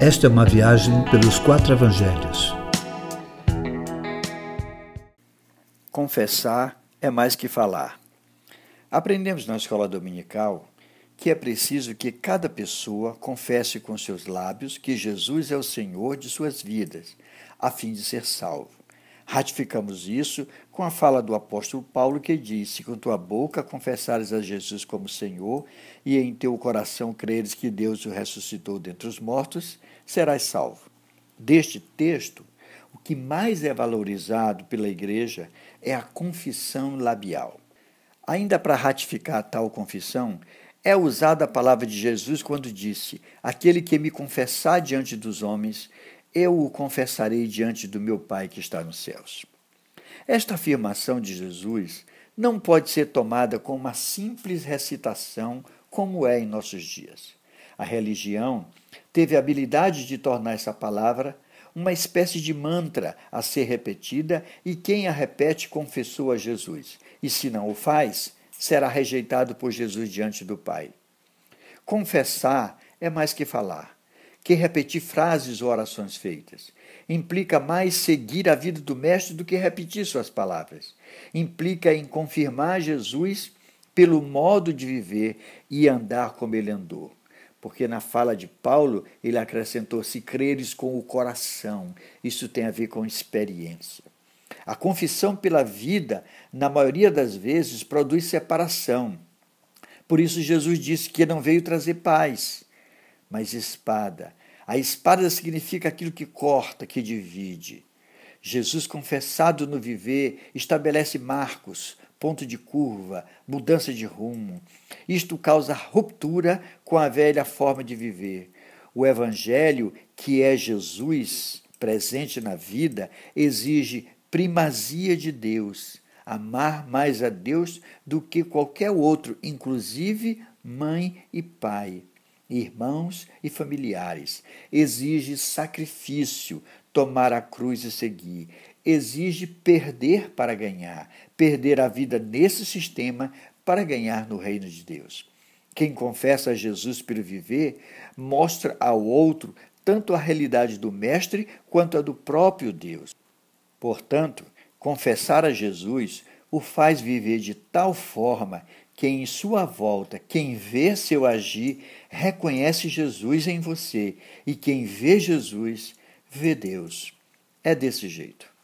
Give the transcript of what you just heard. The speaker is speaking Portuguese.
Esta é uma viagem pelos quatro evangelhos. Confessar é mais que falar. Aprendemos na escola dominical que é preciso que cada pessoa confesse com seus lábios que Jesus é o Senhor de suas vidas, a fim de ser salvo. Ratificamos isso com a fala do apóstolo Paulo que disse: Com tua boca confessares a Jesus como Senhor e em teu coração creres que Deus o ressuscitou dentre os mortos, serás salvo. Deste texto, o que mais é valorizado pela Igreja é a confissão labial. Ainda para ratificar tal confissão, é usada a palavra de Jesus quando disse: Aquele que me confessar diante dos homens, eu o confessarei diante do meu Pai que está nos céus. Esta afirmação de Jesus não pode ser tomada como uma simples recitação, como é em nossos dias. A religião teve a habilidade de tornar essa palavra uma espécie de mantra a ser repetida, e quem a repete confessou a Jesus. E se não o faz, será rejeitado por Jesus diante do Pai. Confessar é mais que falar que repetir frases ou orações feitas. Implica mais seguir a vida do Mestre do que repetir suas palavras. Implica em confirmar Jesus pelo modo de viver e andar como ele andou. Porque na fala de Paulo, ele acrescentou: se creres com o coração. Isso tem a ver com experiência. A confissão pela vida, na maioria das vezes, produz separação. Por isso, Jesus disse que não veio trazer paz, mas espada. A espada significa aquilo que corta, que divide. Jesus, confessado no viver, estabelece marcos, ponto de curva, mudança de rumo. Isto causa ruptura com a velha forma de viver. O Evangelho, que é Jesus presente na vida, exige primazia de Deus, amar mais a Deus do que qualquer outro, inclusive mãe e pai irmãos e familiares. Exige sacrifício, tomar a cruz e seguir. Exige perder para ganhar, perder a vida nesse sistema para ganhar no reino de Deus. Quem confessa a Jesus pelo viver mostra ao outro tanto a realidade do Mestre quanto a do próprio Deus. Portanto, confessar a Jesus o faz viver de tal forma que em sua volta, quem vê seu agir, reconhece Jesus em você, e quem vê Jesus, vê Deus. É desse jeito.